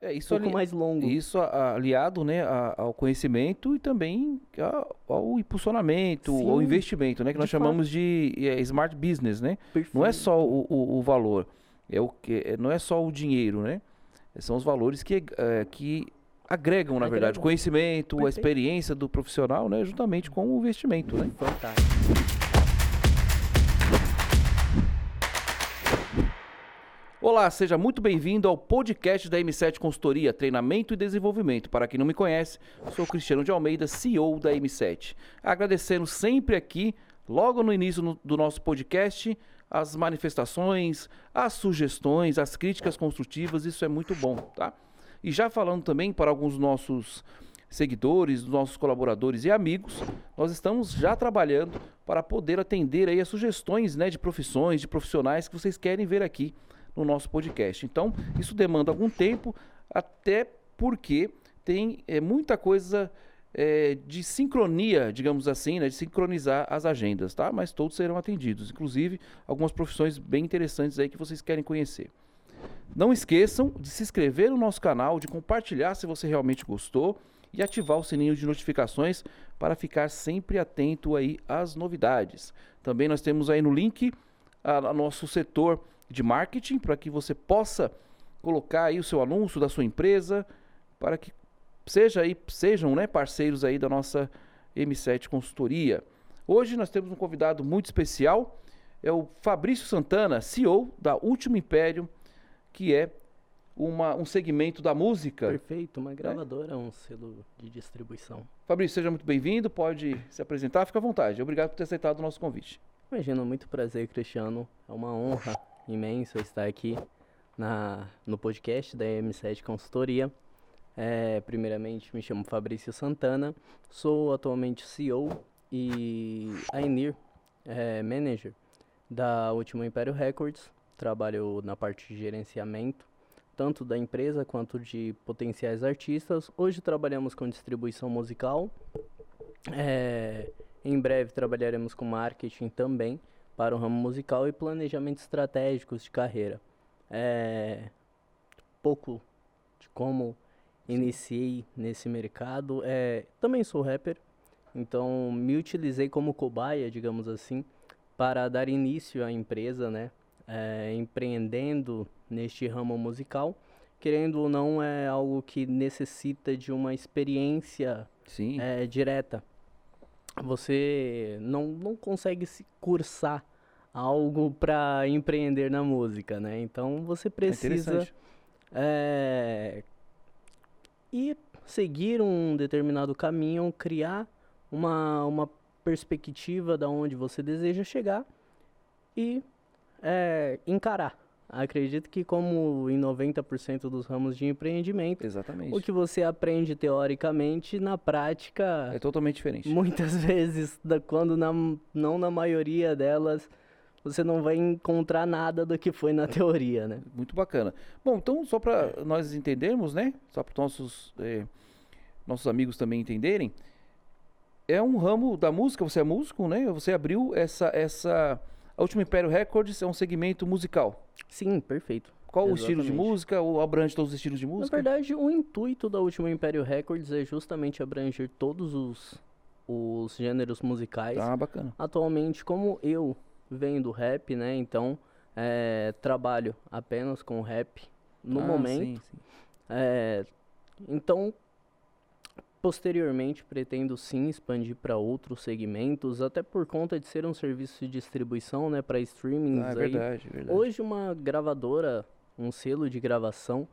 É, isso pouco ali- mais longo. Isso a- aliado né, a- ao conhecimento e também a- ao impulsionamento, Sim, ao investimento, né? Que de nós chamamos de é, smart business, né? Perfeito. Não é só o, o- o valor, é o que, é- não é só o dinheiro, né? São os valores que, é, que agregam, na verdade, o conhecimento, a Perfeito. experiência do profissional, né? Juntamente com o investimento, né? Fantástico. Olá, seja muito bem-vindo ao podcast da M7 Consultoria, Treinamento e Desenvolvimento. Para quem não me conhece, sou Cristiano de Almeida, CEO da M7. Agradecendo sempre aqui, logo no início do nosso podcast, as manifestações, as sugestões, as críticas construtivas, isso é muito bom, tá? E já falando também para alguns nossos seguidores, nossos colaboradores e amigos, nós estamos já trabalhando para poder atender aí as sugestões, né, de profissões, de profissionais que vocês querem ver aqui no nosso podcast. Então, isso demanda algum tempo, até porque tem é, muita coisa é, de sincronia, digamos assim, né, de sincronizar as agendas, tá? Mas todos serão atendidos, inclusive algumas profissões bem interessantes aí que vocês querem conhecer. Não esqueçam de se inscrever no nosso canal, de compartilhar se você realmente gostou e ativar o sininho de notificações para ficar sempre atento aí às novidades. Também nós temos aí no link a, a nosso setor de marketing para que você possa colocar aí o seu anúncio da sua empresa para que seja aí, sejam né, parceiros aí da nossa M7 Consultoria. Hoje nós temos um convidado muito especial, é o Fabrício Santana, CEO da Último Império, que é uma, um segmento da música. Perfeito, uma gravadora, um selo de distribuição. Fabrício, seja muito bem-vindo, pode se apresentar, fica à vontade. Obrigado por ter aceitado o nosso convite. Imagina, muito prazer, Cristiano. É uma honra imensa estar aqui na, no podcast da M7 Consultoria. É, primeiramente, me chamo Fabrício Santana, sou atualmente CEO e Ainir é, Manager da Último Império Records. Trabalho na parte de gerenciamento, tanto da empresa quanto de potenciais artistas. Hoje trabalhamos com distribuição musical. É, em breve trabalharemos com marketing também para o ramo musical e planejamento estratégicos de carreira. É, pouco de como iniciei nesse mercado. É, também sou rapper, então me utilizei como cobaia, digamos assim, para dar início à empresa, né? É, empreendendo neste ramo musical. Querendo ou não, é algo que necessita de uma experiência Sim, é, direta. Você não, não consegue se cursar algo para empreender na música, né? Então você é precisa é, ir seguir um determinado caminho, criar uma, uma perspectiva da onde você deseja chegar e é, encarar. Acredito que como em 90% dos ramos de empreendimento, Exatamente. o que você aprende teoricamente, na prática, É totalmente diferente. muitas vezes, da- quando na, não na maioria delas, você não vai encontrar nada do que foi na teoria, né? Muito bacana. Bom, então, só para nós entendermos, né? Só para nossos, eh, nossos amigos também entenderem, é um ramo da música, você é músico, né? Você abriu essa. essa a Última Império Records é um segmento musical. Sim, perfeito. Qual o estilo de Exatamente. música? Ou abrange todos os estilos de Na música? verdade, o intuito da Última Império Records é justamente abranger todos os, os gêneros musicais. Ah, bacana. Atualmente, como eu venho do rap, né? Então, é, trabalho apenas com rap no Ah, momento. sim, sim. É, então, posteriormente, pretendo sim expandir para outros segmentos, até por conta de ser um serviço de distribuição, né, para streamings. Ah, é verdade, é verdade. Hoje, uma gravadora, um selo de gravação,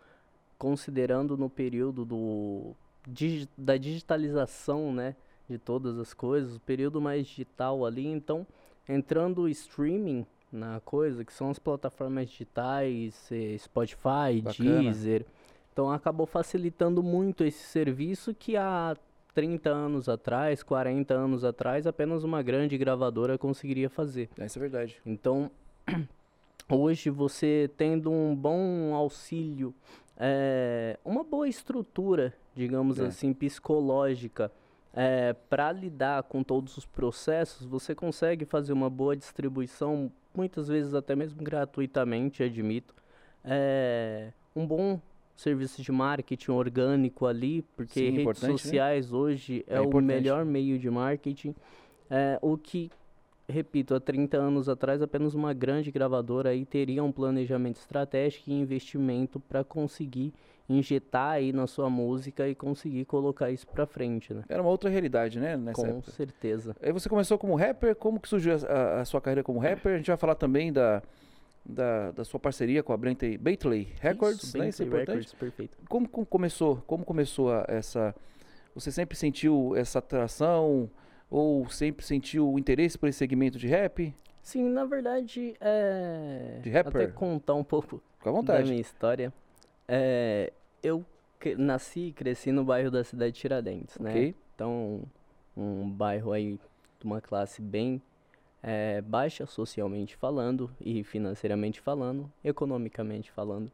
considerando no período do, digi- da digitalização, né, de todas as coisas, o período mais digital ali, então, entrando o streaming na coisa, que são as plataformas digitais, eh, Spotify, Bacana. Deezer, então acabou facilitando muito esse serviço que há 30 anos atrás, 40 anos atrás, apenas uma grande gravadora conseguiria fazer. Isso é verdade. Então, hoje você tendo um bom auxílio, é, uma boa estrutura, digamos É. assim, psicológica, para lidar com todos os processos, você consegue fazer uma boa distribuição, muitas vezes até mesmo gratuitamente, admito. É, um bom serviço de marketing orgânico ali, porque Sim, redes importante, né? sociais hoje é, É o melhor meio de marketing. É, o que, repito, há 30 anos atrás apenas uma grande gravadora aí teria um planejamento estratégico e investimento para conseguir injetar aí na sua música e conseguir colocar isso para frente, né? Era uma outra realidade, né? Com época. certeza. Aí você começou como rapper, como que surgiu a, a sua carreira como rapper? A gente vai falar também da, da, da sua parceria com a Bentley, Bentley Records, Isso, né? Isso é importante. Records, perfeito. Como, como começou? Como começou a- essa? Você sempre sentiu essa atração ou sempre sentiu o interesse por esse segmento de rap? Sim, na verdade, é... De rapper? Até contar um pouco Fica à da vontade. minha história. É, eu nasci e cresci no bairro da cidade de Tiradentes, né? Ok. Então, um bairro aí de uma classe bem é, baixa socialmente falando e financeiramente falando, economicamente falando.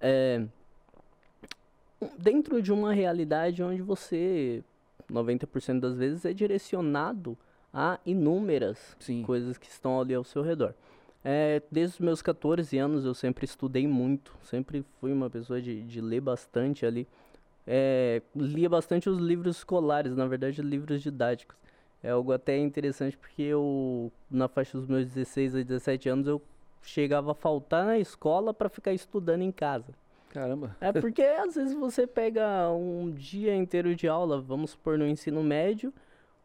É, dentro de uma realidade onde você, 90% das vezes, é direcionado a inúmeras Sim. coisas que estão ali ao seu redor. É, desde os meus 14 anos eu sempre estudei muito, sempre fui uma pessoa de, de ler bastante ali. É, lia bastante os livros escolares, na verdade livros didáticos. É algo até interessante porque eu, na faixa dos meus 16 a 17 anos, eu chegava a faltar na escola para ficar estudando em casa. Caramba. É porque às vezes você pega um dia inteiro de aula, vamos supor no ensino médio,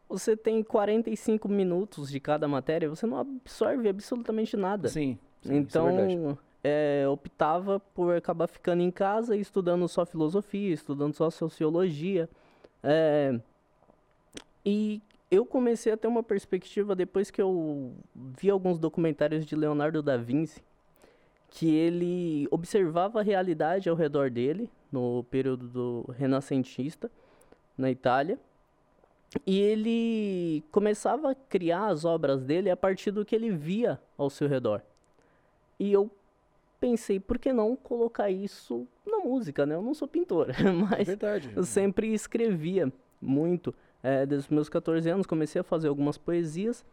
você tem 45 minutos de cada matéria, você não absorve absolutamente nada. Sim. sim é então, é, optava por acabar ficando em casa e estudando só filosofia, estudando só sociologia. É, e eu comecei a ter uma perspectiva depois que eu vi alguns documentários de Leonardo da Vinci, que ele observava a realidade ao redor dele, no período do renascentista, na Itália, e ele começava a criar as obras dele a partir do que ele via ao seu redor. E eu pensei, por que não colocar isso na música, né? Eu não sou pintor, É mas verdade. eu sempre escrevia muito. É, desde os meus 14 anos comecei a fazer algumas poesias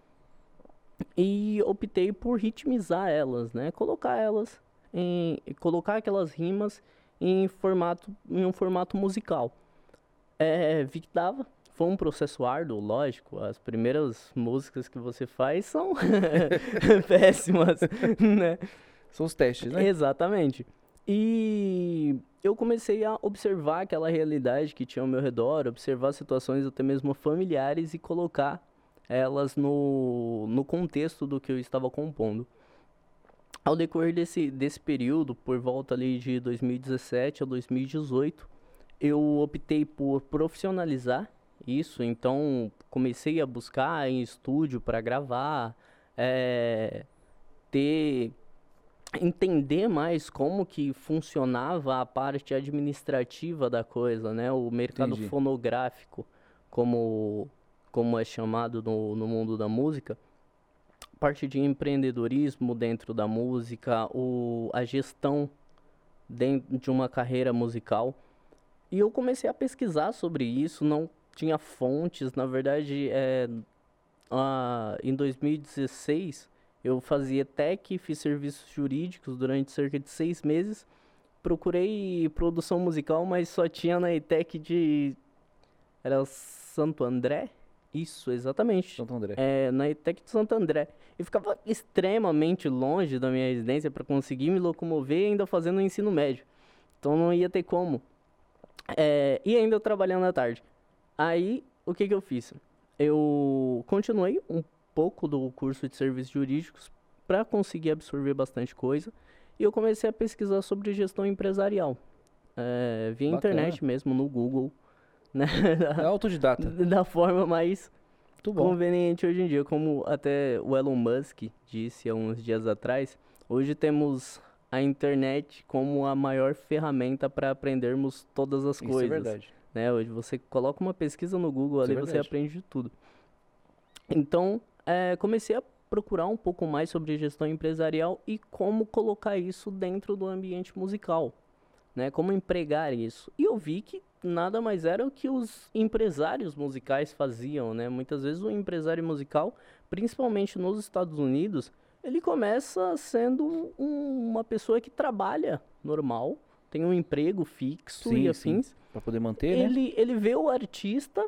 e optei por ritmizar elas, né? Colocar elas em colocar aquelas rimas em formato em um formato musical. É, vi que dava. Foi um processo árduo, lógico. As primeiras músicas que você faz são péssimas, né? São os testes, né? Exatamente. E eu comecei a observar aquela realidade que tinha ao meu redor, observar situações até mesmo familiares e colocar elas no, no contexto do que eu estava compondo. Ao decorrer desse, desse período, por volta ali de 2017 a 2018, eu optei por profissionalizar isso, então comecei a buscar em estúdio para gravar, eh, ter entender mais como que funcionava a parte administrativa da coisa, né? O mercado Entendi. fonográfico, como, como é chamado no, no mundo da música. Parte de empreendedorismo dentro da música, o, a gestão dentro de uma carreira musical. E eu comecei a pesquisar sobre isso, não tinha fontes, na verdade, é, ah, em 2016 eu fazia tech, fiz serviços jurídicos durante cerca de seis meses. Procurei produção musical, mas só tinha na ETEC de. Era Santo André? Isso, exatamente. Santo André. É, na ETEC de Santo André. E ficava extremamente longe da minha residência para conseguir me locomover ainda fazendo o ensino médio. Então não ia ter como. É, e ainda trabalhando à tarde. Aí, o que que eu fiz? Eu continuei um pouco do curso de serviços jurídicos para conseguir absorver bastante coisa. E eu comecei a pesquisar sobre gestão empresarial. É, via Bacana. internet mesmo, no Google. Né? É autodidata. da forma mais conveniente hoje em dia, como até o Elon Musk disse há uns dias atrás, hoje temos a internet como a maior ferramenta para aprendermos todas as Isso coisas. é verdade. né? Hoje você coloca uma pesquisa no Google Isso é ali, você verdade. aprende de tudo. Então, eh, comecei a procurar um pouco mais sobre gestão empresarial e como colocar isso dentro do ambiente musical, né? Como empregar isso. E eu vi que nada mais era o que os empresários musicais faziam, né? Muitas vezes o empresário musical, principalmente nos Estados Unidos, ele começa sendo um- uma pessoa que trabalha normal, tem um emprego fixo Sim, e afins. Pra poder manter, né? Ele, ele vê o artista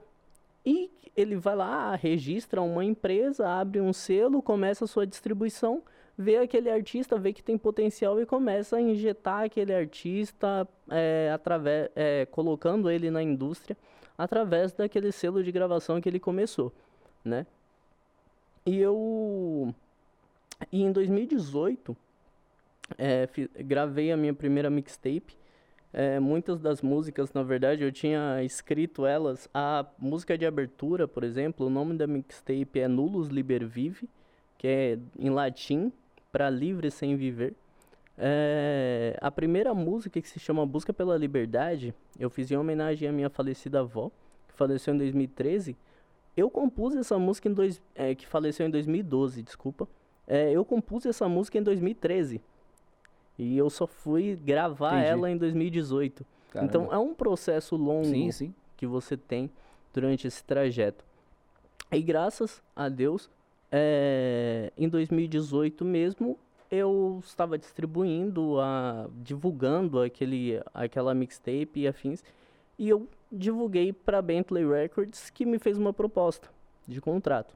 e ele vai lá, registra uma empresa, abre um selo, começa a sua distribuição, vê aquele artista, vê que tem potencial e começa a injetar aquele artista, é, através, é, colocando ele na indústria através daquele selo de gravação que ele começou, né? E eu... E em 2018, é, gravei a minha primeira mixtape, é, muitas das músicas, na verdade, eu tinha escrito elas. A música de abertura, por exemplo, o nome da mixtape é Nullus Liber Vive, que é em latim, para livre sem viver. É, a primeira música que se chama Busca pela Liberdade, eu fiz em homenagem à minha falecida avó, que faleceu em 2013. Eu compus essa música em dois, é, que faleceu em 2012, desculpa. É, eu compus essa música em 2013. E eu só fui gravar Entendi. ela em 2018. Então Caramba. é um processo longo Sim, sim. que você tem durante esse trajeto. E graças a Deus, é, em 2018 mesmo, eu estava distribuindo, a, divulgando aquele, aquela mixtape e afins, e eu divulguei para Bentley Records, que me fez uma proposta de contrato.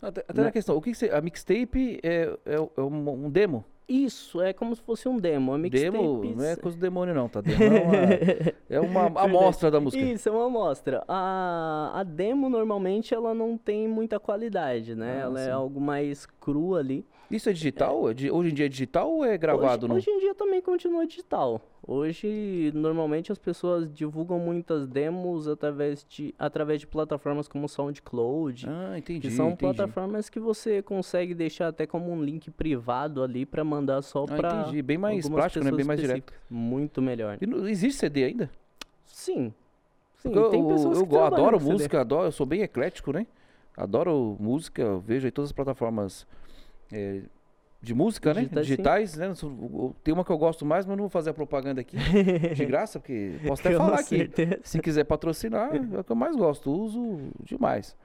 Até, até Né? na questão, o que, que você. A mixtape é, é, é um, um demo? Isso, é como se fosse um demo. A mixtape Demo não é coisa do demônio, não, tá? Demo é uma, é uma amostra da música. Isso, é uma amostra. A, a demo, normalmente, ela não tem muita qualidade, né? Ah, ela sim. é algo mais cru ali. Isso é digital? É Hoje em dia é digital ou é gravado? hoje, não? hoje em dia também continua digital. Hoje, normalmente, as pessoas divulgam muitas demos através de, através de plataformas como SoundCloud. Ah, entendi. que são entendi. plataformas que você consegue deixar até como um link privado ali pra mandar só Ah, pra entendi. Bem mais prático, né? Bem mais direto. Muito melhor. E não- existe CD ainda? Sim. Sim, eu, tem pessoas eu que adoro música, adoro, eu sou bem eclético, né? Adoro música, vejo aí todas as plataformas é, de música, né? Digitais. Digitais, né? Tem uma que eu gosto mais, mas não vou fazer a propaganda aqui de graça, porque posso até falar aqui. certeza. Se quiser patrocinar, é o que eu mais gosto, uso demais.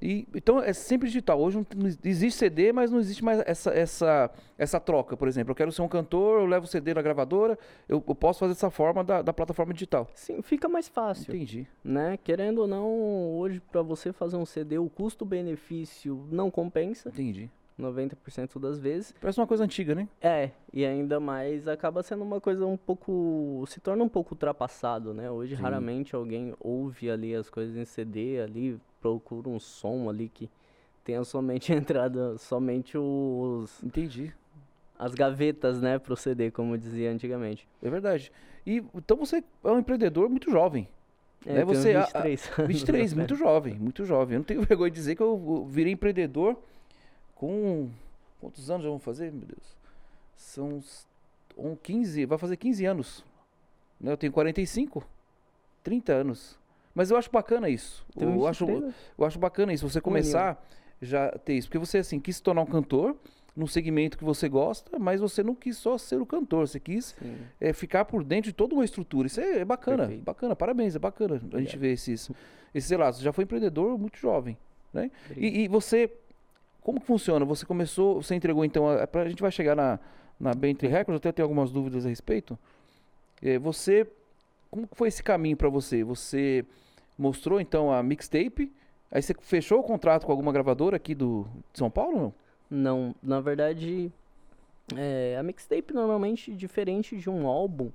E, então é sempre digital. Hoje não, não existe CD, mas não existe mais essa, essa, essa troca. Por exemplo, eu quero ser um cantor, eu levo o CD na gravadora, eu, eu posso fazer dessa forma da, da plataforma digital. Sim, fica mais fácil, Entendi. né? Querendo ou não, hoje pra você fazer um CD, o custo-benefício não compensa, Entendi. 90% das vezes. Parece uma coisa antiga, né? É, e ainda mais acaba sendo uma coisa um pouco, se torna um pouco ultrapassado, né? Hoje Sim. raramente alguém ouve ali as coisas em CD ali, procura um som ali que tenha somente entrada, somente os Entendi. as gavetas, né, pro CD, como dizia antigamente. É verdade. E então você é um empreendedor muito jovem. É, Né, eu tenho você- a- a- 23 anos 23, muito jovem, muito jovem. Eu não tenho vergonha de dizer que eu virei empreendedor com. Quantos anos já vamos fazer, meu Deus? São uns um 15, vai fazer 15 anos. Né, Eu tenho 45, 30 anos. Mas eu acho bacana isso. Eu acho, 23 eu acho bacana isso, você começar já ter isso. Porque você, assim, quis se tornar um cantor num segmento que você gosta, mas você não quis só ser o cantor, você quis é, ficar por dentro de toda uma estrutura. Isso é, é bacana, Perfeito. bacana, parabéns, é bacana a gente Obrigado. ver esses, esses relatos. Você já foi empreendedor muito jovem, né? Obrigado. E, e você, como que funciona? Você começou, você entregou então, a, a gente vai chegar na, na Bentley Records, até tenho algumas dúvidas a respeito. É, você, como foi esse caminho para você? Você mostrou então a mixtape, aí você fechou o contrato com alguma gravadora aqui do, de São Paulo, não? Não, na verdade, é, a mixtape normalmente, diferente de um álbum,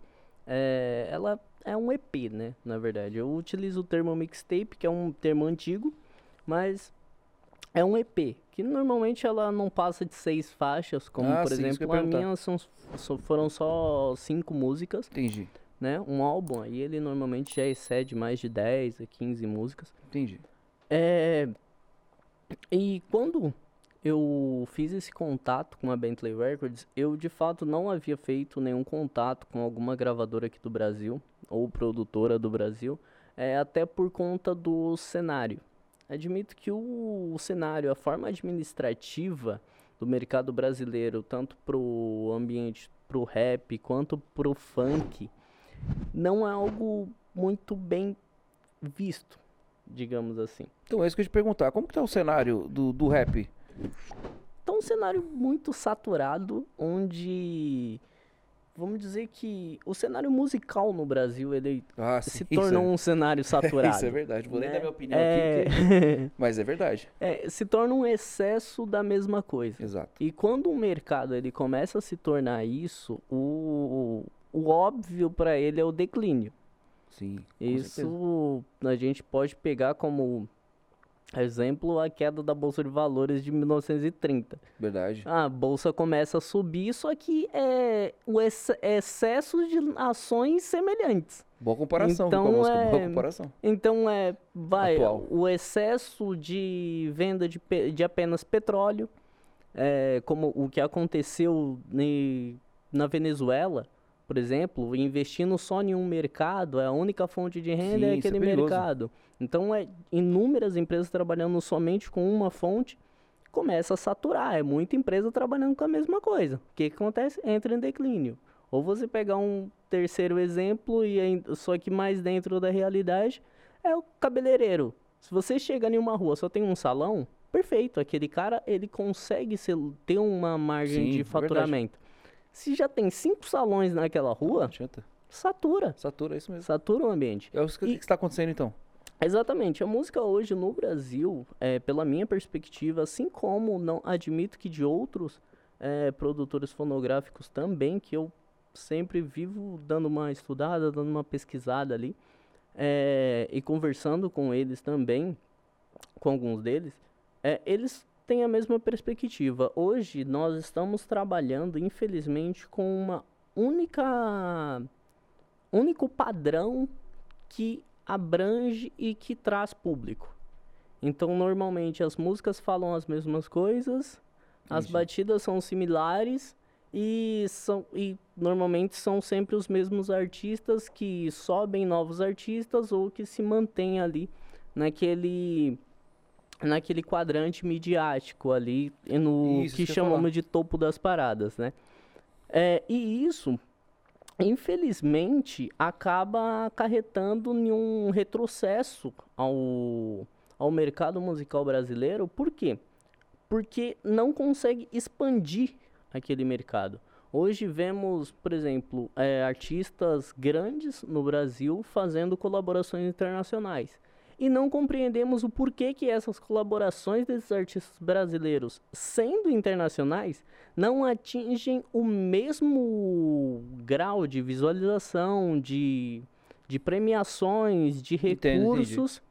é, ela é um EP, né? Na verdade, eu utilizo o termo mixtape, que é um termo antigo, mas é um EP, que normalmente ela não passa de seis faixas, como Ah, por sim, exemplo a minha são, foram só cinco músicas, Entendi, né? Um álbum aí ele normalmente já excede mais de 10 a 15 músicas. entendi. É, e quando eu fiz esse contato com a Bentley Records, eu de fato não havia feito nenhum contato com alguma gravadora aqui do Brasil ou produtora do Brasil, é, até por conta do cenário. Admito que o, o cenário, a forma administrativa do mercado brasileiro, tanto pro ambiente, pro rap quanto pro funk, não é algo muito bem visto, digamos assim. Então é isso que eu ia te perguntar, como que tá o cenário do, do rap? Então, um cenário muito saturado, onde vamos dizer que o cenário musical no Brasil, ele Ah, se sim, tornou isso um cenário é, saturado. isso é verdade. Vou nem né? dar minha opinião É, aqui, mas é verdade. é, se torna um excesso da mesma coisa. Exato. E quando o mercado ele começa a se tornar isso, o, o óbvio para ele é o declínio. Sim. com certeza. Isso a gente pode pegar como exemplo a queda da bolsa de valores de 1930. Verdade. A bolsa começa a subir, só que é o ex- excesso de ações semelhantes. Boa comparação Então, música. Boa é- comparação. Então é, vai, Atual. o excesso de venda de, pe- de apenas petróleo, é, como o que aconteceu ne- na Venezuela, por exemplo, investindo só em um mercado, é a única fonte de renda Sim, é isso é aquele perigoso. mercado. Então é inúmeras empresas trabalhando somente com uma fonte, começa a saturar, é muita empresa trabalhando com a mesma coisa. O que, que acontece? Entra em declínio. Ou você pegar um terceiro exemplo, e só que mais dentro da realidade, é o cabeleireiro. Se você chega em uma rua só tem um salão, perfeito. Aquele cara, ele consegue ser- ter uma margem Sim, de verdade. Se já tem cinco salões naquela rua, satura. Satura, é isso mesmo. Satura o ambiente. É o que E- está acontecendo então. Exatamente. A música hoje no Brasil, é, pela minha perspectiva, assim como não admito que de outros é, produtores fonográficos também, que eu sempre vivo dando uma estudada, dando uma pesquisada ali, é, e conversando com eles também, com alguns deles, é, eles têm a mesma perspectiva. Hoje nós estamos trabalhando, infelizmente, com uma única único padrão que abrange e que traz público. Então, normalmente as músicas falam as mesmas coisas, as Entendi. batidas são similares e são e normalmente são sempre os mesmos artistas que sobem novos artistas ou que se mantêm ali naquele naquele quadrante midiático ali no Isso, que chamamos de topo das paradas, né? É, e isso infelizmente, acaba acarretando em um retrocesso ao, ao mercado musical brasileiro. Por quê? Porque não consegue expandir aquele mercado. Hoje vemos, por exemplo, eh, artistas grandes no Brasil fazendo colaborações internacionais. E não compreendemos o porquê que essas colaborações desses artistas brasileiros, sendo internacionais, não atingem o mesmo grau de visualização, de, de premiações, de Entendo, entendi. recursos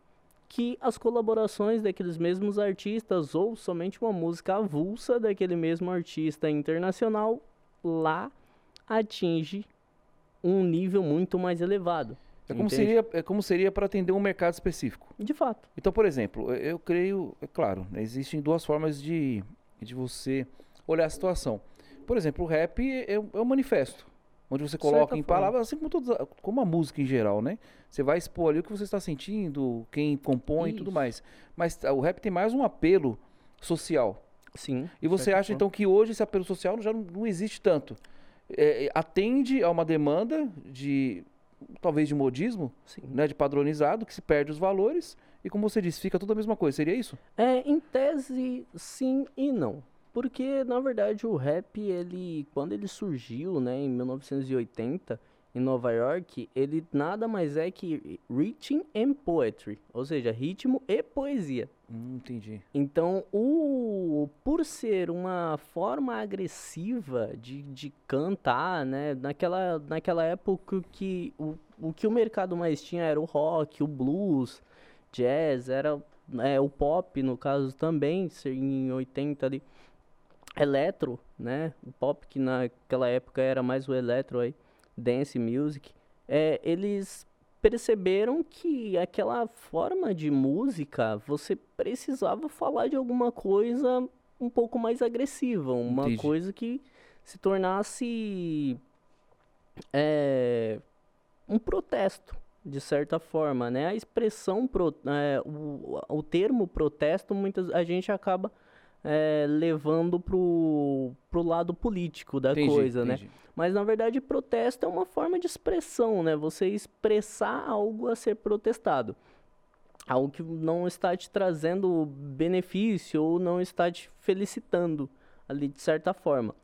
que as colaborações daqueles mesmos artistas ou somente uma música avulsa daquele mesmo artista internacional lá atinge um nível muito mais elevado. É como Entende? seria, é como seria para atender um mercado específico. De fato. Então, por exemplo, eu- creio, é claro, né, existem duas formas de, de você olhar a situação. Por exemplo, o rap é, um- é um manifesto, onde você coloca Certa em forma. palavras, assim como, todas, a- como a música em geral, né? Você vai expor ali o que você está sentindo, quem compõe e tudo mais. Mas tá, o rap tem mais um apelo social. Sim. E você acha forma. então que hoje esse apelo social já não, não existe tanto? É, atende a uma demanda de talvez de modismo, Sim. né, de padronizado, que se perde os valores e como você disse, fica tudo a mesma coisa. Seria isso? É, em tese, sim e não. Porque, na verdade, o rap, ele, quando ele surgiu, né, em 1980, em Nova York, ele nada mais é que Rhythm and Poetry, ou seja, ritmo e poesia. Hum, entendi. Então, o, por ser uma forma agressiva de, de cantar, né? Naquela, naquela época que o, o que o mercado mais tinha era o rock, o blues, jazz, era é, o pop, no caso também, em 80 ali, eletro, né? O pop que naquela época era mais o eletro aí, dance music. É, eles perceberam que aquela forma de música você precisava falar de alguma coisa um pouco mais agressiva, uma Entendi. coisa que se tornasse é, um protesto de certa forma, né? A expressão pro, é, o, o termo protesto muitas a gente acaba é, levando pro, pro lado político da Entendi, coisa, né? entendi. Mas na verdade, protesto é uma forma de expressão, né? Você expressar algo a ser protestado. Algo que não está te trazendo benefício ou não está te felicitando ali de certa forma.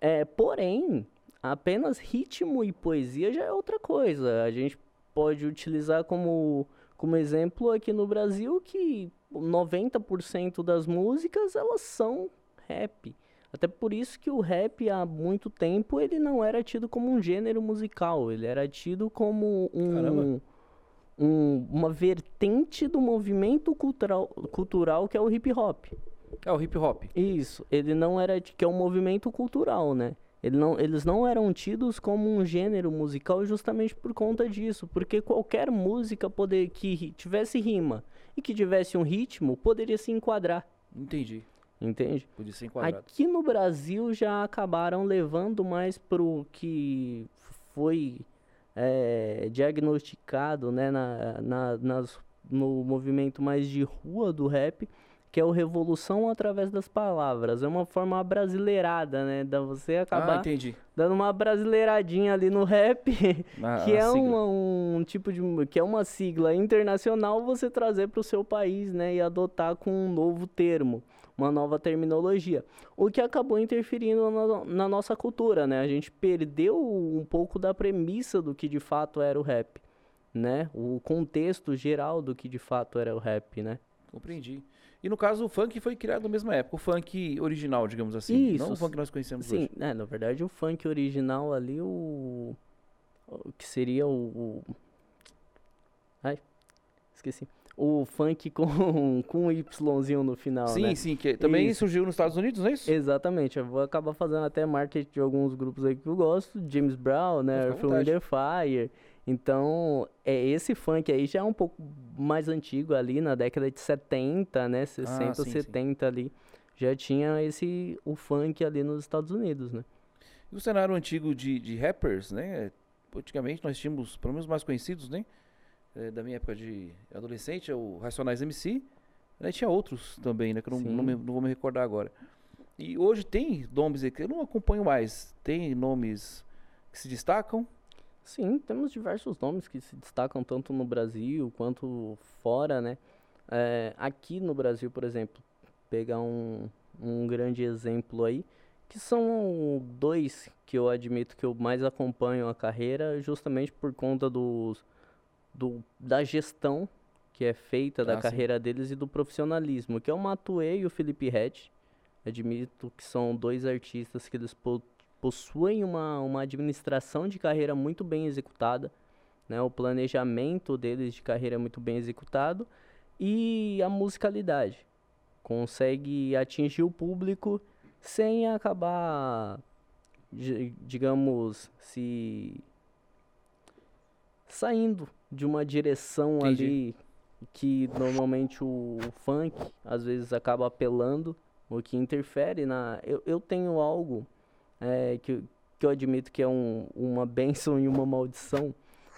É, porém, apenas ritmo e poesia já é outra coisa. A gente pode utilizar como, como exemplo aqui no Brasil que 90% das músicas elas são rap. Até por isso que o rap há muito tempo ele não era tido como um gênero musical, ele era tido como um, um uma vertente do movimento cultural, cultural que é o hip hop. É o hip hop. Isso, ele não era que é um movimento cultural, né? Ele não, eles não eram tidos como um gênero musical justamente por conta disso, porque qualquer música poder que tivesse rima e que tivesse um ritmo poderia se enquadrar. Entendi. Entende? Podia ser enquadrado. Aqui no Brasil já acabaram levando mais pro que foi é, diagnosticado né, na, na, nas, no movimento mais de rua do rap, que é o revolução através das palavras. É uma forma brasileirada, né? Da você acabar ah, entendi. dando uma brasileiradinha ali no rap, Ah, que é uma, um tipo de que é uma sigla internacional você trazer para o seu país, né, e adotar com um novo termo, uma nova terminologia, o que acabou interferindo na, na nossa cultura, né? A gente perdeu um pouco da premissa do que de fato era o rap, né? O contexto geral do que de fato era o rap, né? Compreendi. E no caso, o funk foi criado na mesma época, o funk original, digamos assim. Isso, Não o funk que nós conhecemos Sim, hoje. né, na verdade o funk original ali, o, o que seria o, Ai, esqueci. O funk com, com um Yzinho no final, sim, né? sim, que também Isso. surgiu nos Estados Unidos, não é isso? Exatamente, eu vou acabar fazendo até marketing de alguns grupos aí que eu gosto, James Brown, né, Earth, Wind Fire. Então, é esse funk aí já é um pouco mais antigo ali na década de 70, né, 60, Ah, sim, sim. 70 ali. Já tinha esse o funk ali nos Estados Unidos, né? E o cenário antigo de, de rappers, né? Antigamente nós tínhamos, pelo menos os mais conhecidos, né? eh, da minha época de adolescente, é o Racionais MC. Né? Tinha outros também, né? Que eu não, Sim. não, me- não vou me recordar agora. E hoje tem nomes aí que eu não acompanho mais. Tem nomes que se destacam. Sim, temos diversos nomes que se destacam tanto no Brasil quanto fora, né? É, aqui no Brasil, por exemplo, pegar um, um grande exemplo aí, que são dois que eu admito que eu mais acompanho a carreira, justamente por conta dos, do, da gestão que é feita da Ah, sim. carreira deles e do profissionalismo, que é o Matuê e o Felipe Rett. Admito que são dois artistas que eles po- possuem uma, uma administração de carreira muito bem executada, né? O planejamento deles de carreira é muito bem executado e a musicalidade consegue atingir o público sem acabar, di- digamos, se saindo de uma direção Entendi. ali que normalmente o, o funk às vezes acaba apelando, o que interfere na. Eu, eu tenho algo é, que, eu- que eu admito que é um, uma bênção e uma maldição,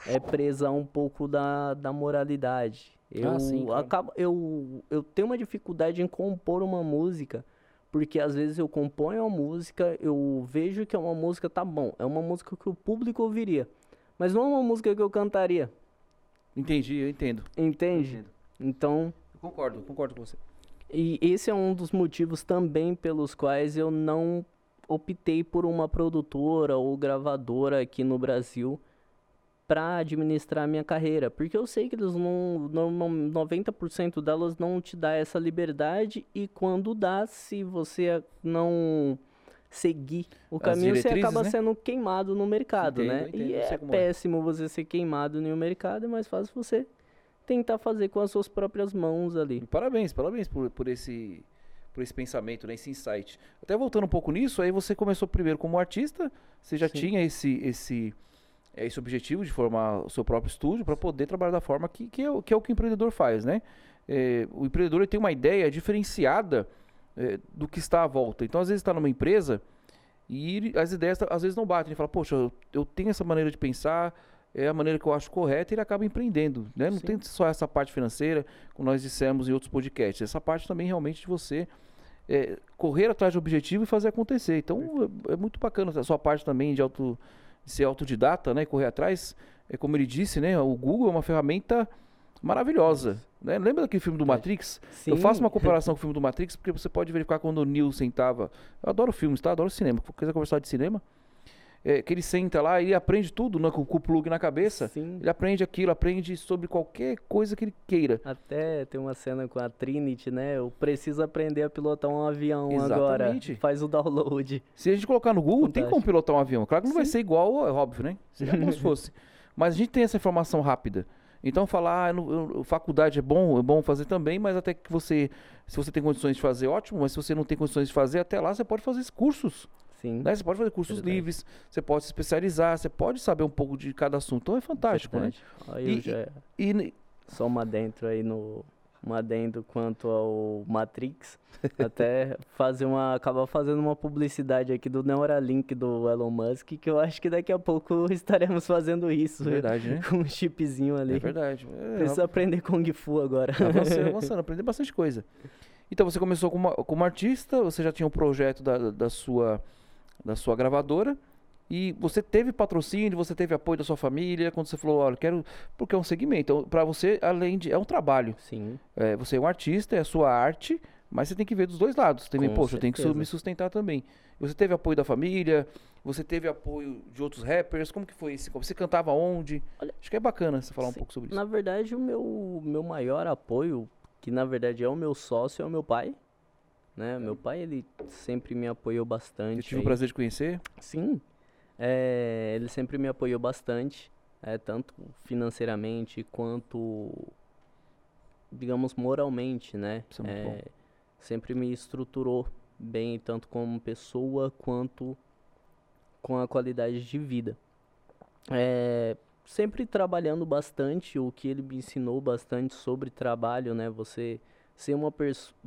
é prezar um pouco da, da moralidade. Eu, Ah, sim, claro. acabo, eu, eu tenho uma dificuldade em compor uma música, porque às vezes eu componho a música, eu vejo que é uma música, tá bom, é uma música que o público ouviria, mas não é uma música que eu cantaria, Entendi, eu entendo. entende? Entendo. Então, Eu concordo, concordo com você. e esse é um dos motivos também pelos quais eu não optei por uma produtora ou gravadora aqui no Brasil para administrar minha carreira, porque eu sei que eles não, não, não 90% delas não te dá essa liberdade e quando dá, se você não seguir o caminho, você acaba né? sendo queimado no mercado, Entendo, né? entendo, e é é. péssimo você ser queimado no mercado, é mais fácil você tentar fazer com as suas próprias mãos ali. Parabéns, parabéns por, por esse por esse pensamento, né, esse insight. Até voltando um pouco nisso, aí você começou primeiro como artista, você já Sim. tinha esse esse eh, esse objetivo de formar o seu próprio estúdio para poder trabalhar da forma que, que, é, o- que é o que o empreendedor faz, né? Eh, o empreendedor tem uma ideia diferenciada eh, do que está à volta. Então, às vezes está numa empresa e as ideias tá- às vezes não batem. Ele fala, poxa, eu, eu tenho essa maneira de pensar, é a maneira que eu acho correta, e ele acaba empreendendo, né? Não Sim. tem só essa parte financeira, como nós dissemos em outros podcasts. Essa parte também realmente de você é, correr atrás do objetivo e fazer acontecer. Então é, é muito bacana a sua parte também de, auto, de ser autodidata, né? Correr atrás. É como ele disse, né? O Google é uma ferramenta maravilhosa. Né? Lembra daquele filme do Verdade. Matrix? Sim, Eu faço uma comparação com o filme do Matrix, porque você pode verificar quando o Neo sentava. Eu adoro filmes, tá? Adoro cinema. Se quiser conversar de cinema. É, que ele senta lá e aprende tudo né, com, com o plug na cabeça. Sim. Ele aprende aquilo, aprende sobre qualquer coisa que ele queira. Até tem uma cena com a Trinity, né? Eu preciso aprender a pilotar um avião Exatamente. agora. Faz o download. Se a gente colocar no Google, tem como Fantástico. pilotar um avião. Claro que não vai Sim. ser igual, é óbvio, né? Seria como se fosse. Mas a gente tem essa informação rápida. Então falar, ah, eu não- eu- faculdade é bom, é bom fazer também, mas até que você, se você tem condições de fazer, ótimo, mas se você não tem condições de fazer, até lá você pode fazer cursos, Sim. né? Você pode fazer cursos Verdade. livres, você pode se especializar, você pode saber um pouco de cada assunto. Então é fantástico, né? Verdade. Aí eu E- já E, só uma adentro aí no um adendo quanto ao Matrix, até fazer uma acabar fazendo uma publicidade aqui do Neuralink do Elon Musk, que eu acho que daqui a pouco estaremos fazendo isso, é verdade, né? com um chipzinho ali. É verdade. É, Precisa aprender Kung Fu agora. avançando, avançando, aprender bastante coisa. Então você começou como, como artista, você já tinha um projeto da, da, sua, da sua gravadora e você teve patrocínio, você teve apoio da sua família, quando você falou, olha, quero. Porque é um segmento. Então, para você, além de. É um trabalho. Sim, É, você é um artista, é a sua arte, mas você tem que ver dos dois lados. Também, Com poxa, eu tenho que me sustentar também. Você teve apoio da família, você teve apoio de outros rappers, como que foi isso? Você cantava onde? Olha- Acho que é bacana você falar um Sim. pouco sobre isso. Na verdade, o meu, meu maior apoio, que na verdade é o meu sócio, é o meu pai. Né? Meu pai, ele sempre me apoiou bastante. Eu tive o aí. prazer de conhecer. Sim, é, ele sempre me apoiou bastante, é, tanto financeiramente quanto, digamos, moralmente, né? Isso é muito bom. sempre me estruturou bem, tanto como pessoa quanto com a qualidade de vida. É, sempre trabalhando bastante, o que ele me ensinou bastante sobre trabalho, né? Você ser uma,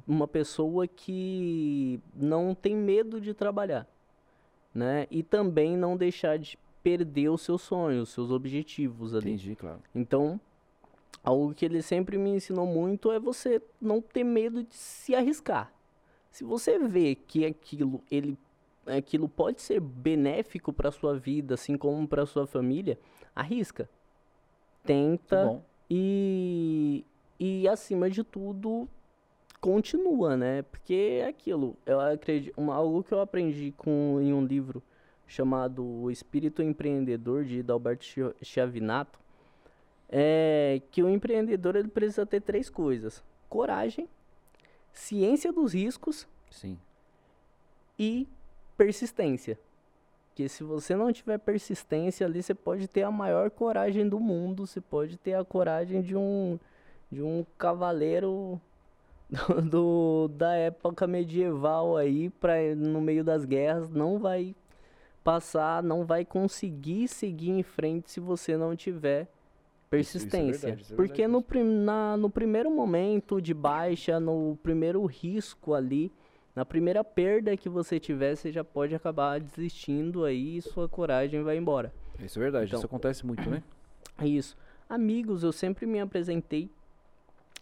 uma pessoa que não tem medo de trabalhar, né? E também não deixar de perder os seus sonhos, os seus objetivos ali. Entendi, claro. Então, algo que ele sempre me ensinou muito é você não ter medo de se arriscar. Se você vê que aquilo ele aquilo pode ser benéfico para sua vida, assim como para sua família, arrisca. Tenta e e acima de tudo continua, né? Porque é aquilo, eu acredito, uma, algo que eu aprendi com em um livro chamado O Espírito Empreendedor de Dalberto Chi- Chiavinato é que o empreendedor ele precisa ter três coisas: coragem, ciência dos riscos Sim. e persistência. Que se você não tiver persistência ali, você pode ter a maior coragem do mundo, você pode ter a coragem de um de um cavaleiro do, da época medieval aí para no meio das guerras não vai passar, não vai conseguir seguir em frente se você não tiver isso é persistência. verdade, isso é Porque verdade no, prim- na, no primeiro momento de baixa, no primeiro risco ali, na primeira perda que você tiver, você já pode acabar desistindo aí e sua coragem vai embora. Isso é verdade. Então- Isso acontece muito, né? É isso. Amigos, eu sempre me apresentei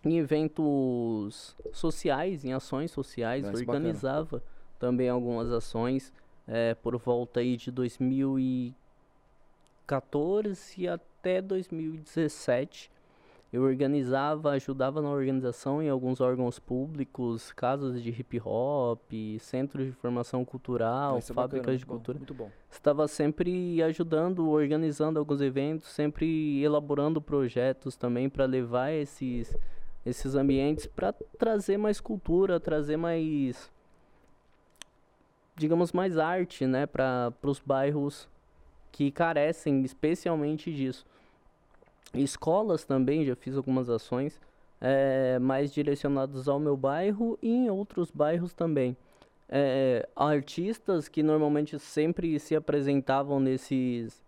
em eventos sociais, em ações sociais, isso é bacana. organizava também algumas ações eh, por volta aí de 2014 até 2017. Eu organizava, ajudava na organização em alguns órgãos públicos, casas de hip hop, centros de formação cultural, é bacana, fábricas muito de bom, cultura Muito bom. estava sempre ajudando, organizando alguns eventos, sempre elaborando projetos também para levar esses esses ambientes para trazer mais cultura, trazer mais digamos mais arte, né, para os bairros que carecem especialmente disso. Escolas também, já fiz algumas ações eh, mais direcionadas ao meu bairro e em outros bairros também é, artistas que normalmente sempre se apresentavam nesses,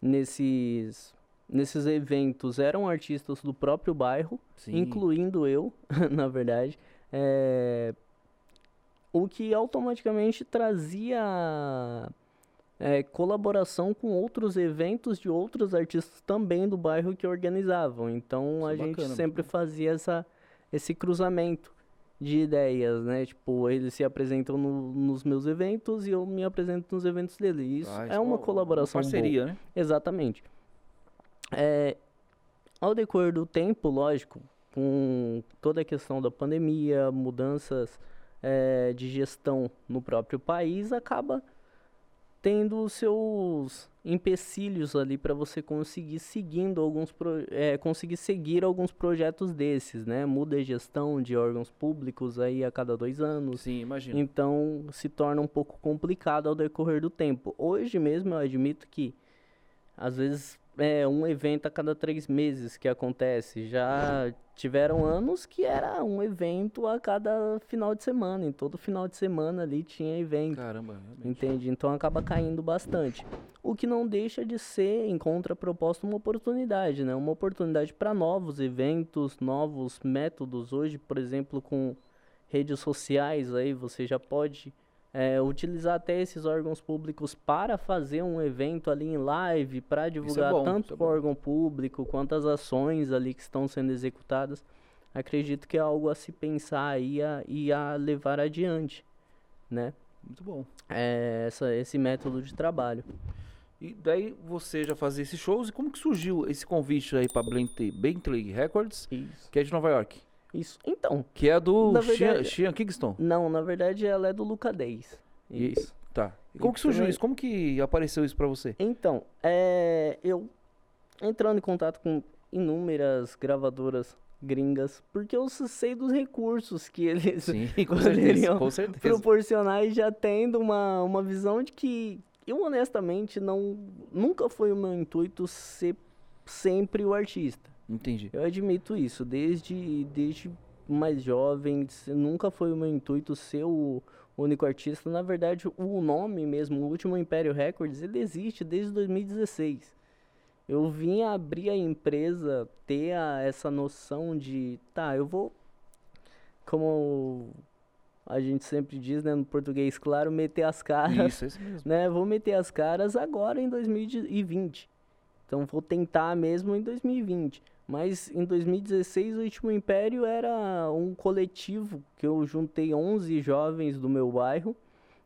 nesses, nesses eventos eram artistas do próprio bairro, Sim. incluindo eu, na verdade. É, o que automaticamente trazia é, colaboração com outros eventos de outros artistas também do bairro que organizavam. Então Isso é a gente bacana, sempre fazia essa, esse cruzamento de ideias, né? Tipo, eles se apresentam no- nos meus eventos e eu me apresento nos eventos dele. Isso Ah, é uma colaboração boa. parceria, né? Exatamente. É, ao decorrer do tempo, lógico, com toda a questão da pandemia, mudanças é, de gestão no próprio país, acaba tendo os seus empecilhos ali para você conseguir seguindo alguns é, conseguir seguir alguns projetos desses, né? Muda a gestão de órgãos públicos aí a cada dois anos. Sim, imagino. Então se torna um pouco complicado ao decorrer do tempo. Hoje mesmo eu admito que às vezes é um evento a cada três meses que acontece. Já tiveram anos que era um evento a cada final de semana. Em todo final de semana ali tinha evento. Caramba, realmente. Entende? Então acaba caindo bastante. O que não deixa de ser, em contraproposta, uma oportunidade, né? Uma oportunidade para novos eventos, novos métodos. Hoje, por exemplo, com redes sociais, aí você já pode é, utilizar até esses órgãos públicos para fazer um evento ali em live, para divulgar bom, tanto é o órgão público quanto as ações ali que estão sendo executadas. Acredito que é algo a se pensar aí a, e a levar adiante, né? Muito bom. É, essa, esse método de trabalho. E daí você já fazia esses shows e como que surgiu esse convite aí pra Bentley, Bentley Records, Isso. que é de Nova York? Isso. Então, Que é do verdade- Sean Kingston. não, na verdade ela é do Luca 10. E- Isso. Tá. E como que surgiu também- isso? Como que apareceu isso pra você? Então, é, eu entrando em contato com inúmeras gravadoras gringas, porque eu sei dos recursos que eles Sim, com poderiam certeza. Com certeza. proporcionar e já tendo uma, uma visão de que eu honestamente não nunca foi o meu intuito ser sempre o artista. Entendi. Eu admito isso, desde desde mais jovem, nunca foi o meu intuito ser o único artista. Na verdade, o nome mesmo, o último Império Records, ele existe desde 2016. Eu vim abrir a empresa, ter a- essa noção de, tá, eu vou, como a gente sempre diz, né, no português claro, meter as caras Isso, isso mesmo. né? Vou meter as caras agora em 2020. Então vou tentar mesmo em 2020. Mas em 2016 o Último Império era um coletivo que eu juntei 11 jovens do meu bairro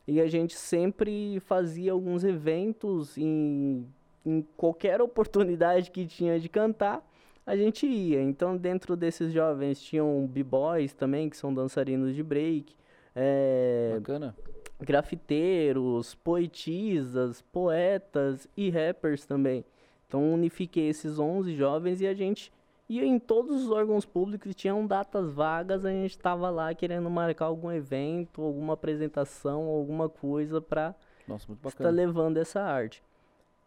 e a gente sempre fazia alguns eventos em, em qualquer oportunidade que tinha de cantar, a gente ia. Então dentro desses jovens tinham b-boys também, que são dançarinos de break, é, Bacana. grafiteiros, poetisas, poetas e rappers também. Então unifiquei esses 11 jovens e a gente ia em todos os órgãos públicos, tinham datas vagas, a gente estava lá querendo marcar algum evento, alguma apresentação, alguma coisa para estar levando essa arte.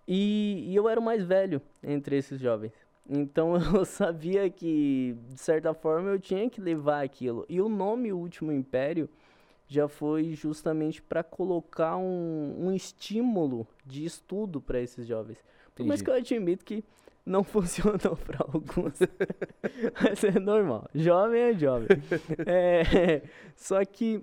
E, e eu era o mais velho entre esses jovens. Então eu sabia que, de certa forma, eu tinha que levar aquilo. E o nome Último Império já foi justamente para colocar um, um estímulo de estudo para esses jovens. Entendi. que eu admito que não funcionou para alguns. Mas é normal. Jovem é jovem. É, só que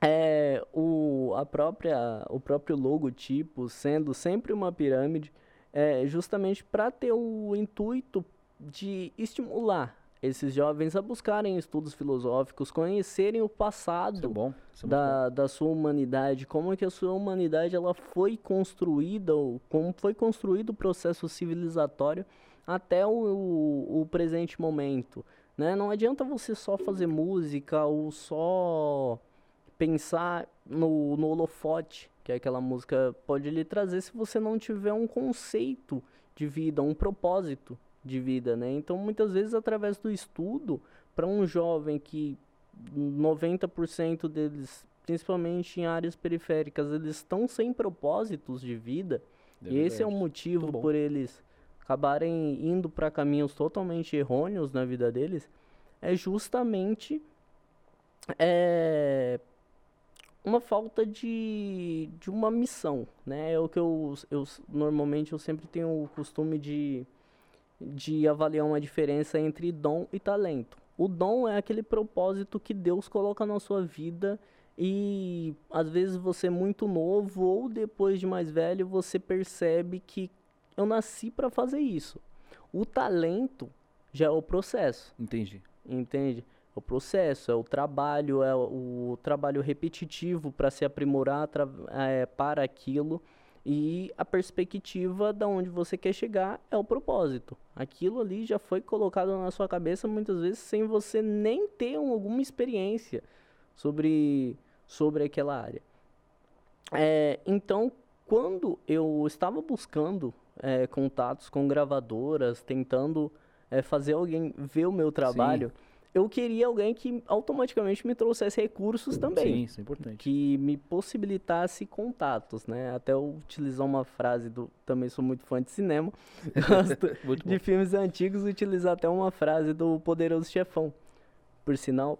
é, o, a própria, o próprio logotipo sendo sempre uma pirâmide, é justamente para ter o intuito de estimular esses jovens a buscarem estudos filosóficos, conhecerem o passado é é da, da sua humanidade, como é que a sua humanidade ela foi construída, ou como foi construído o processo civilizatório até o, o, o presente momento. Né? Não adianta você só fazer música ou só pensar no, no holofote, que é aquela música pode lhe trazer se você não tiver um conceito de vida, um propósito de vida, né? Então, muitas vezes, através do estudo, para um jovem que 90% deles, principalmente em áreas periféricas, eles estão sem propósitos de vida, É e esse é o motivo por eles acabarem indo para caminhos totalmente errôneos na vida deles, é justamente é, uma falta de, de uma missão, né? É o que eu, eu normalmente eu sempre tenho o costume de, de avaliar uma diferença entre dom e talento. O dom é aquele propósito que Deus coloca na sua vida e às vezes você é muito novo ou depois de mais velho você percebe que eu nasci para fazer isso. O talento já é o processo, Entendi. entende? É o processo, é o trabalho, é o, trabalho repetitivo para se aprimorar é, para aquilo e a perspectiva da onde você quer chegar é o propósito. Aquilo ali já foi colocado na sua cabeça muitas vezes sem você nem ter um- alguma experiência sobre, sobre aquela área. É, então, quando eu estava buscando é, contatos com gravadoras, tentando é, fazer alguém ver o meu trabalho, Sim. Eu queria alguém que automaticamente me trouxesse recursos também. Sim, isso é importante. Que me possibilitasse contatos, né? Até eu utilizar uma frase do... Também sou muito fã de cinema. Gosto de filmes antigos, utilizar até uma frase do Poderoso Chefão. Por sinal,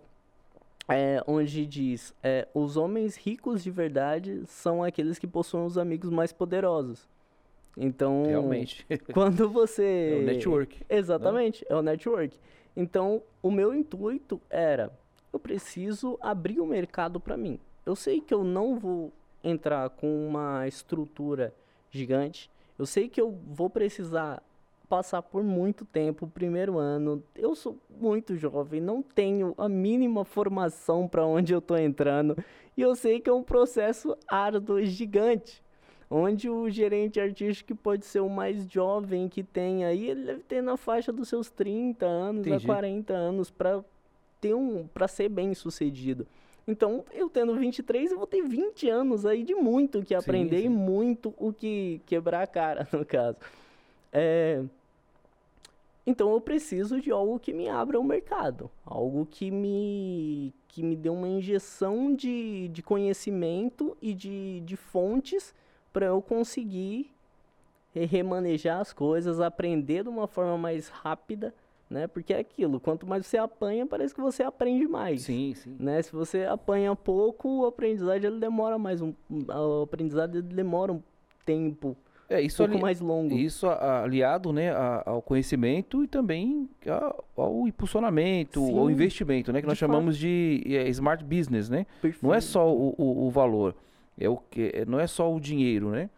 é, onde diz: é, os homens ricos de verdade são aqueles que possuem os amigos mais poderosos. Então, realmente, quando você é o network. Né? Exatamente, né? é o network. Então, o meu intuito era: eu preciso abrir o mercado para mim. Eu sei que eu não vou entrar com uma estrutura gigante. Eu sei que eu vou precisar passar por muito tempo, primeiro ano. Eu sou muito jovem, não tenho a mínima formação para onde eu estou entrando. E eu sei que é um processo árduo, gigante. Onde o gerente artístico pode ser o mais jovem que tem aí, ele deve ter na faixa dos seus 30 anos Entendi. a 40 anos para ter um para ser bem sucedido. Então, eu tendo 23, eu vou ter 20 anos aí de muito que aprender sim, sim. e muito o que quebrar a cara, no caso. É, então eu preciso de algo que me abra o mercado, algo que me, que me dê uma injeção de, de conhecimento e de, de fontes para eu conseguir remanejar as coisas, aprender de uma forma mais rápida, né? Porque é aquilo, quanto mais você apanha, parece que você aprende mais. Sim, sim. Né? Se você apanha pouco, o aprendizado ele demora mais um, o aprendizado ele demora um tempo é, isso um pouco ali, mais longo. Isso aliado né, ao conhecimento e também ao impulsionamento, Sim, ao investimento, né? Que nós fato. chamamos de é, smart business, né? Perfeito. Não é só o, o, o, valor, é o que, é, não é só o dinheiro, né?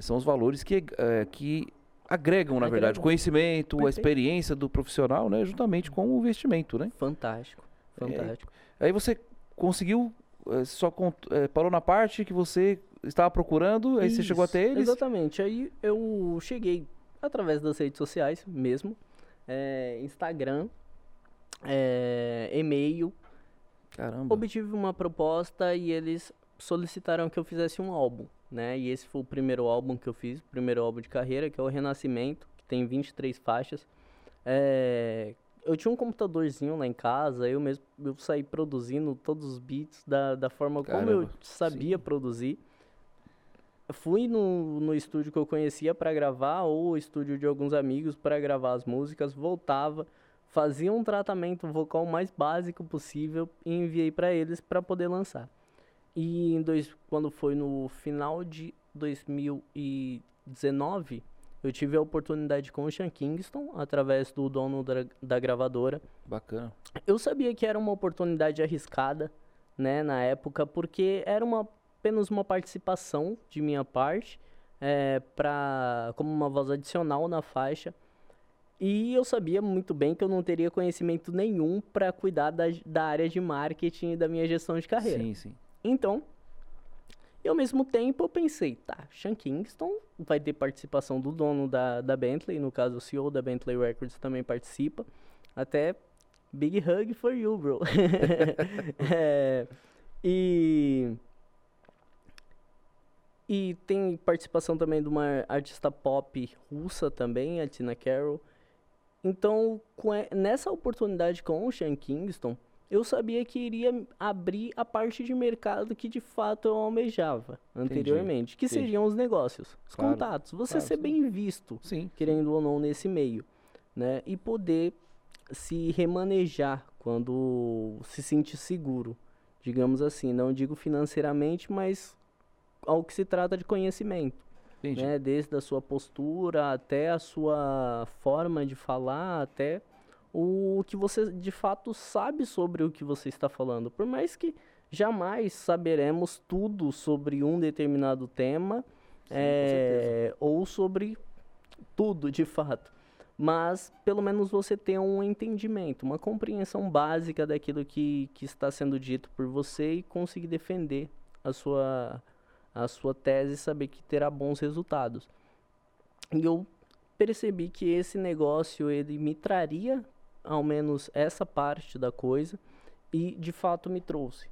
São os valores que, é, que agregam, na verdade, o conhecimento, Perfeito. a experiência do profissional, né? Juntamente com o investimento, né? Fantástico, fantástico. É, aí você conseguiu, é, só é, parou na parte que você estava procurando, aí Isso, você chegou até eles? Exatamente. Aí eu cheguei através das redes sociais mesmo, é, Instagram, e-mail. Caramba. Obtive uma proposta e eles solicitaram que eu fizesse um álbum, né? E esse foi o primeiro álbum que eu fiz, o primeiro álbum de carreira, que é o Renascimento, que tem 23 faixas. É, eu tinha um computadorzinho lá em casa, eu mesmo eu saí produzindo todos os beats da, da forma Caramba, como eu sabia sim. produzir fui no, no estúdio que eu conhecia para gravar ou o estúdio de alguns amigos para gravar as músicas, voltava, fazia um tratamento vocal mais básico possível e enviei para eles para poder lançar. E em dois, quando foi no final de 2019, eu tive a oportunidade com o Sean Kingston, através do dono da, da gravadora. Bacana. Eu sabia que era uma oportunidade arriscada, né, na época, porque era uma apenas uma participação de minha parte, é, pra, como uma voz adicional na faixa. E eu sabia muito bem que eu não teria conhecimento nenhum para cuidar da, da área de marketing e da minha gestão de carreira. Sim, sim. Então, e ao mesmo tempo eu pensei, tá, Sean Kingston vai ter participação do dono da, da Bentley, no caso o CEO da Bentley Records também participa. Até big hug for you, bro. é, e e tem participação também de uma artista pop russa também, a Tina Carroll. Então, nessa oportunidade com o Sean Kingston, eu sabia que iria abrir a parte de mercado que de fato eu almejava anteriormente, Entendi. que Entendi. seriam os negócios, os claro. contatos, você claro, ser sim. bem visto, sim, querendo ou não nesse meio, né? E poder se remanejar quando se sentir seguro, digamos assim, não digo financeiramente, mas ao que se trata de conhecimento. Né? Desde a sua postura até a sua forma de falar, até o que você de fato sabe sobre o que você está falando. Por mais que jamais saberemos tudo sobre um determinado tema Sim, é, ou sobre tudo de fato. Mas pelo menos você tem um entendimento, uma compreensão básica daquilo que, que está sendo dito por você e conseguir defender a sua a sua tese e saber que terá bons resultados. E eu percebi que esse negócio ele me traria ao menos essa parte da coisa e de fato me trouxe.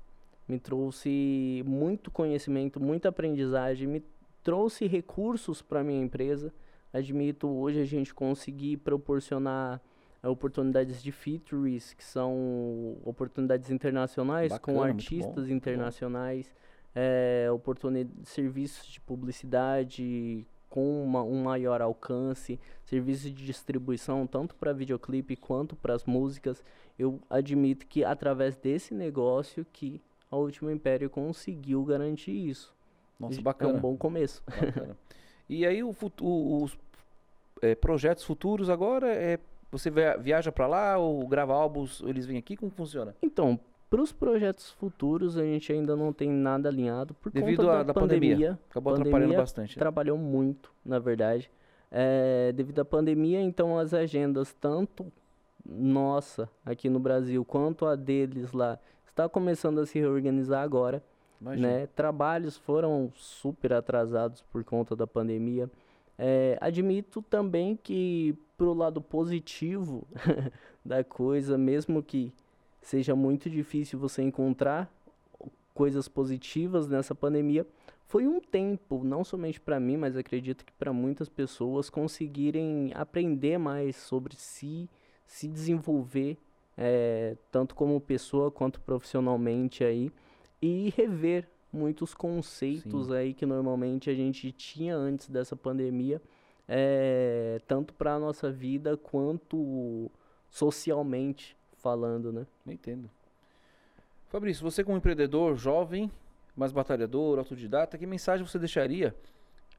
Me trouxe muito conhecimento, muita aprendizagem, me trouxe recursos para minha empresa. Admito hoje a gente conseguir proporcionar é, oportunidades de features, que são oportunidades internacionais Bacana, com artistas bom, internacionais, é, oportunidade, serviços de publicidade com uma- um maior alcance, serviços de distribuição tanto para videoclipe quanto para as músicas. Eu admito que através desse negócio que a Última Império conseguiu garantir isso. Nossa, É bacana. um bom começo. E aí o futu- os é, projetos futuros agora é você via- viaja para lá ou grava álbuns, eles vêm aqui, como funciona? Então, para os projetos futuros, a gente ainda não tem nada alinhado por Devido conta à- da, da pandemia. pandemia. Acabou Pandemia atrapalhando bastante. né? Trabalhou muito, na verdade. É, devido à pandemia, então as agendas, tanto nossa aqui no Brasil, quanto a deles lá, está começando a se reorganizar agora. Imagina. né? Trabalhos foram super atrasados por conta da pandemia. É, admito também que, pro lado positivo da coisa, mesmo que seja muito difícil você encontrar coisas positivas nessa pandemia, foi um tempo, não somente para mim, mas acredito que para muitas pessoas conseguirem aprender mais sobre si, se desenvolver, é, tanto como pessoa quanto profissionalmente aí e rever muitos conceitos aí que normalmente a gente tinha antes dessa pandemia, é, tanto para a nossa vida quanto socialmente falando, né? Não entendo. Fabrício, você como empreendedor jovem, mas batalhador, autodidata, que mensagem você deixaria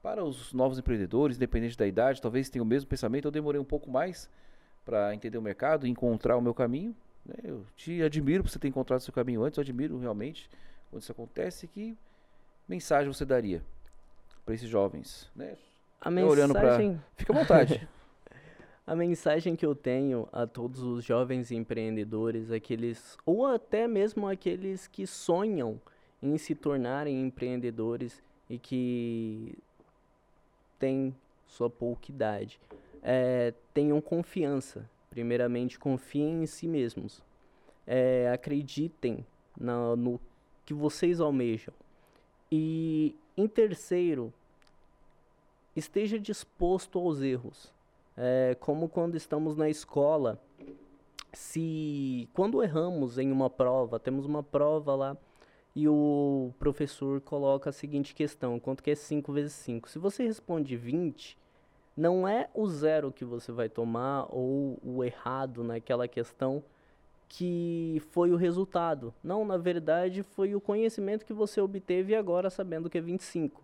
para os novos empreendedores, independente da idade, talvez tenham o mesmo pensamento, eu demorei um pouco mais para entender o mercado e encontrar o meu caminho. né? Eu te admiro por você ter encontrado o seu caminho antes, eu admiro realmente quando isso acontece. Que mensagem você daria para esses jovens? Né? A Eu olhando pra- mensagem, Fica à vontade. a mensagem que eu tenho a todos os jovens empreendedores, aqueles ou até mesmo aqueles que sonham em se tornarem empreendedores e que têm sua pouca idade, é, tenham confiança. Primeiramente, confiem em si mesmos. É, acreditem na- no que vocês almejam. E, em terceiro, esteja disposto aos erros. É como quando estamos na escola, se quando erramos em uma prova, temos uma prova lá e o professor coloca a seguinte questão, quanto que é 5 vezes 5? Se você responde 20, não é o zero que você vai tomar ou o errado naquela questão que foi o resultado. Não, na verdade, foi o conhecimento que você obteve agora sabendo que é 25.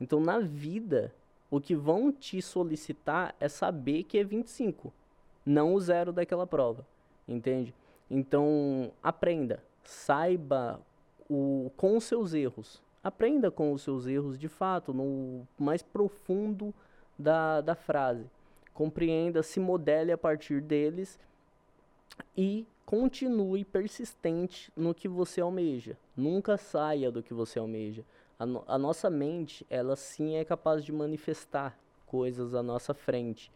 Então, na vida, o que vão te solicitar é saber que é 25, não o zero daquela prova, entende? Então, aprenda, saiba o, com os seus erros. Aprenda com os seus erros de fato, no mais profundo da, da frase. Compreenda, se modele a partir deles e continue persistente no que você almeja. Nunca saia do que você almeja. A, no- a nossa mente, ela sim é capaz de manifestar coisas à nossa frente.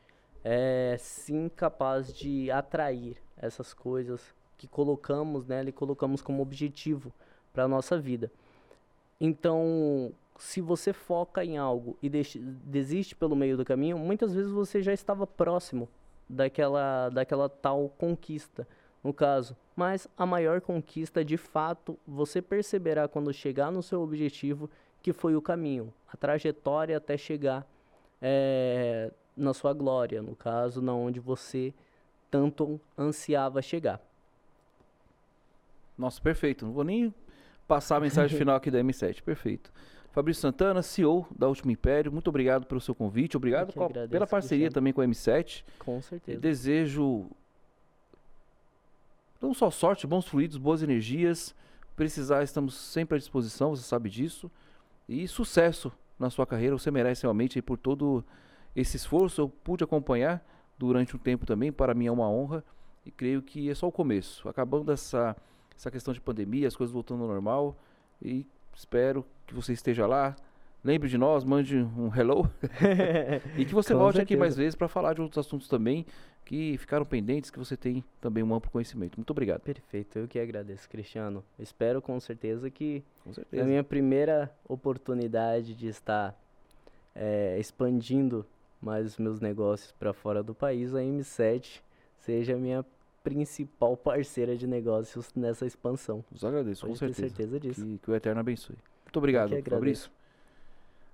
É sim capaz de atrair essas coisas que colocamos nela e colocamos como objetivo para a nossa vida. Então, se você foca em algo e desiste pelo meio do caminho, muitas vezes você já estava próximo daquela, daquela tal conquista, no caso. Mas a maior conquista, de fato, você perceberá quando chegar no seu objetivo que foi o caminho, a trajetória até chegar eh, na sua glória, no caso, na onde você tanto ansiava chegar. Nossa, perfeito. Não vou nem passar a mensagem final aqui da M7. Perfeito. Fabrício Santana, CEO da Última Império, muito obrigado pelo seu convite. Obrigado a- pela parceria Cristiano. também com a M7. Com E certeza. desejo não só sorte, bons fluidos, boas energias. Precisar, estamos sempre à disposição, você sabe disso. E sucesso na sua carreira, você merece realmente por todo esse esforço. Eu pude acompanhar durante um tempo também, para mim é uma honra. E creio que é só o começo. Acabando essa, essa questão de pandemia, as coisas voltando ao normal. E espero que você esteja lá. Lembre de nós, mande um hello. E que você volte aqui mais vezes para falar de outros assuntos também que ficaram pendentes, que você tem também um amplo conhecimento. Muito obrigado. Perfeito, eu que agradeço, Cristiano. Espero com certeza que Com é a certeza. minha primeira oportunidade de estar é, expandindo mais os meus negócios para fora do país, a M7 seja a minha principal parceira de negócios nessa expansão. Os agradeço, Pode com certeza. certeza disso. Que, que o Eterno abençoe. Muito obrigado. Fabrício.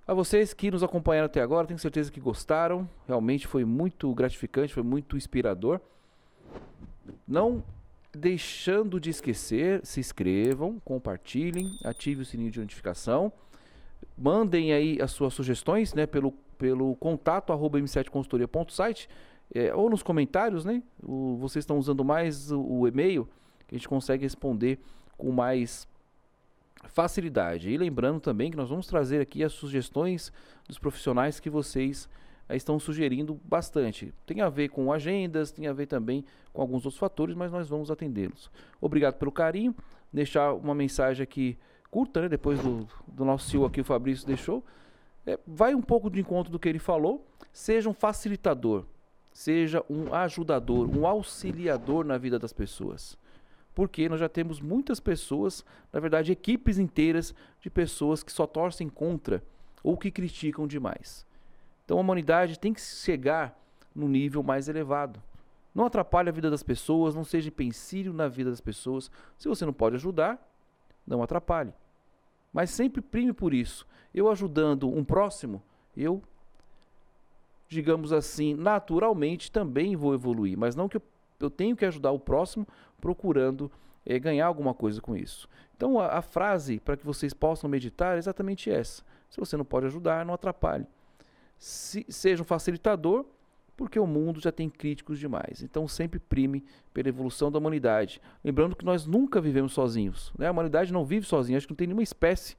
A vocês que nos acompanharam até agora, tenho certeza que gostaram. Realmente foi muito gratificante, foi muito inspirador. Não deixando de esquecer, se inscrevam, compartilhem, ative o sininho de notificação. Mandem aí as suas sugestões, né, pelo, pelo contato arroba m7consultoria.site é, ou nos comentários, né? O, vocês estão usando mais o, o e-mail, que a gente consegue responder com mais facilidade. E lembrando também que nós vamos trazer aqui as sugestões dos profissionais que vocês eh, estão sugerindo bastante. Tem a ver com agendas, tem a ver também com alguns outros fatores, mas nós vamos atendê-los. Obrigado pelo carinho. Deixar uma mensagem aqui curta, né, depois do, do nosso CEO aqui, o Fabrício deixou. É, vai um pouco de encontro do que ele falou. Seja um facilitador, seja um ajudador, um auxiliador na vida das pessoas porque nós já temos muitas pessoas, na verdade, equipes inteiras de pessoas que só torcem contra ou que criticam demais. Então a humanidade tem que chegar num nível mais elevado. Não atrapalhe a vida das pessoas, não seja empecilho na vida das pessoas. Se você não pode ajudar, não atrapalhe. Mas sempre prime por isso. Eu ajudando um próximo, eu, digamos assim, naturalmente também vou evoluir. Mas não que eu eu tenho que ajudar o próximo procurando é, ganhar alguma coisa com isso. Então a, a frase para que vocês possam meditar é exatamente essa. Se você não pode ajudar, não atrapalhe. Se, seja um facilitador, porque o mundo já tem críticos demais. Então sempre prime pela evolução da humanidade. Lembrando que nós nunca vivemos sozinhos. Né? A humanidade não vive sozinha. Acho que não tem nenhuma espécie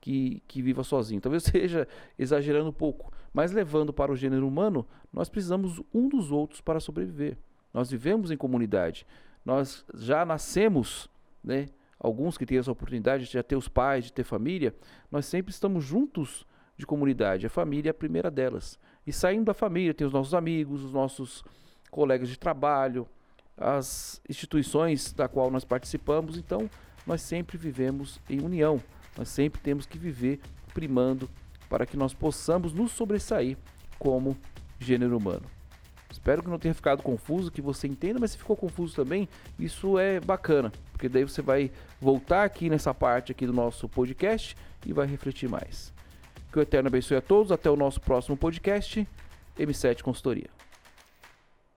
que, que viva sozinho. Talvez seja exagerando um pouco. Mas levando para o gênero humano, nós precisamos um dos outros para sobreviver. Nós vivemos em comunidade. Nós já nascemos, né? Alguns que têm essa oportunidade de já ter os pais, de ter família, nós sempre estamos juntos de comunidade. A família é a primeira delas. E saindo da família, tem os nossos amigos, os nossos colegas de trabalho, as instituições da qual nós participamos. Então, nós sempre vivemos em união. Nós sempre temos que viver primando para que nós possamos nos sobressair como gênero humano. Espero que não tenha ficado confuso, que você entenda, mas se ficou confuso também, isso é bacana, porque daí você vai voltar aqui nessa parte aqui do nosso podcast e vai refletir mais. Que o Eterno abençoe a todos, até o nosso próximo podcast, M7 Consultoria.